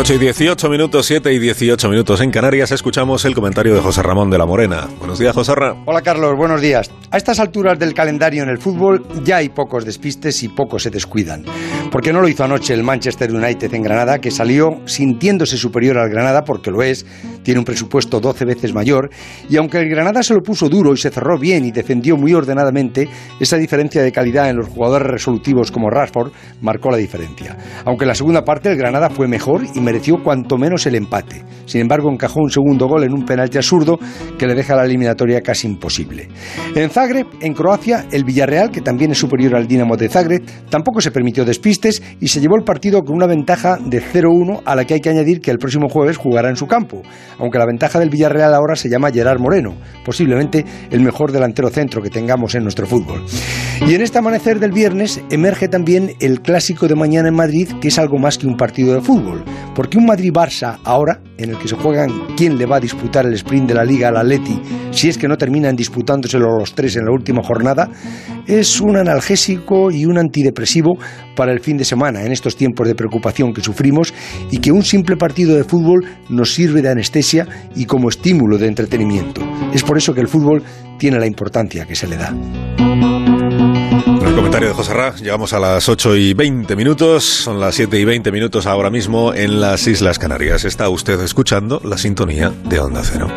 8 y 18 minutos, 7 y 18 minutos en Canarias, escuchamos el comentario de José Ramón de la Morena. Buenos días, José Ramón. Hola, Carlos, buenos días. A estas alturas del calendario en el fútbol ya hay pocos despistes y pocos se descuidan. Porque no lo hizo anoche el Manchester United en Granada, que salió sintiéndose superior al Granada, porque lo es, tiene un presupuesto 12 veces mayor, y aunque el Granada se lo puso duro y se cerró bien y defendió muy ordenadamente, esa diferencia de calidad en los jugadores resolutivos como Rashford marcó la diferencia. Aunque en la segunda parte el Granada fue mejor y mereció cuanto menos el empate. Sin embargo, encajó un segundo gol en un penalti absurdo que le deja la eliminatoria casi imposible. En Zagreb, en Croacia, el Villarreal, que también es superior al Dinamo de Zagreb, tampoco se permitió despistes y se llevó el partido con una ventaja de 0-1 a la que hay que añadir que el próximo jueves jugará en su campo, aunque la ventaja del Villarreal ahora se llama Gerard Moreno, posiblemente el mejor delantero centro que tengamos en nuestro fútbol. Y en este amanecer del viernes emerge también el clásico de mañana en Madrid, que es algo más que un partido de fútbol, porque un Madrid-Barça ahora, en el que se juegan quién le va a disputar el sprint de la Liga al Atleti, si es que no terminan disputándoselo los tres en la última jornada, es un analgésico y un antidepresivo para el fin de semana, en estos tiempos de preocupación que sufrimos, y que un simple partido de fútbol nos sirve de anestesia y como estímulo de entretenimiento. Es por eso que el fútbol tiene la importancia que se le da. Comentario de José Ra, llegamos a las 8 y 20 minutos, son las 7 y 20 minutos ahora mismo en las Islas Canarias. Está usted escuchando la sintonía de Onda Cero.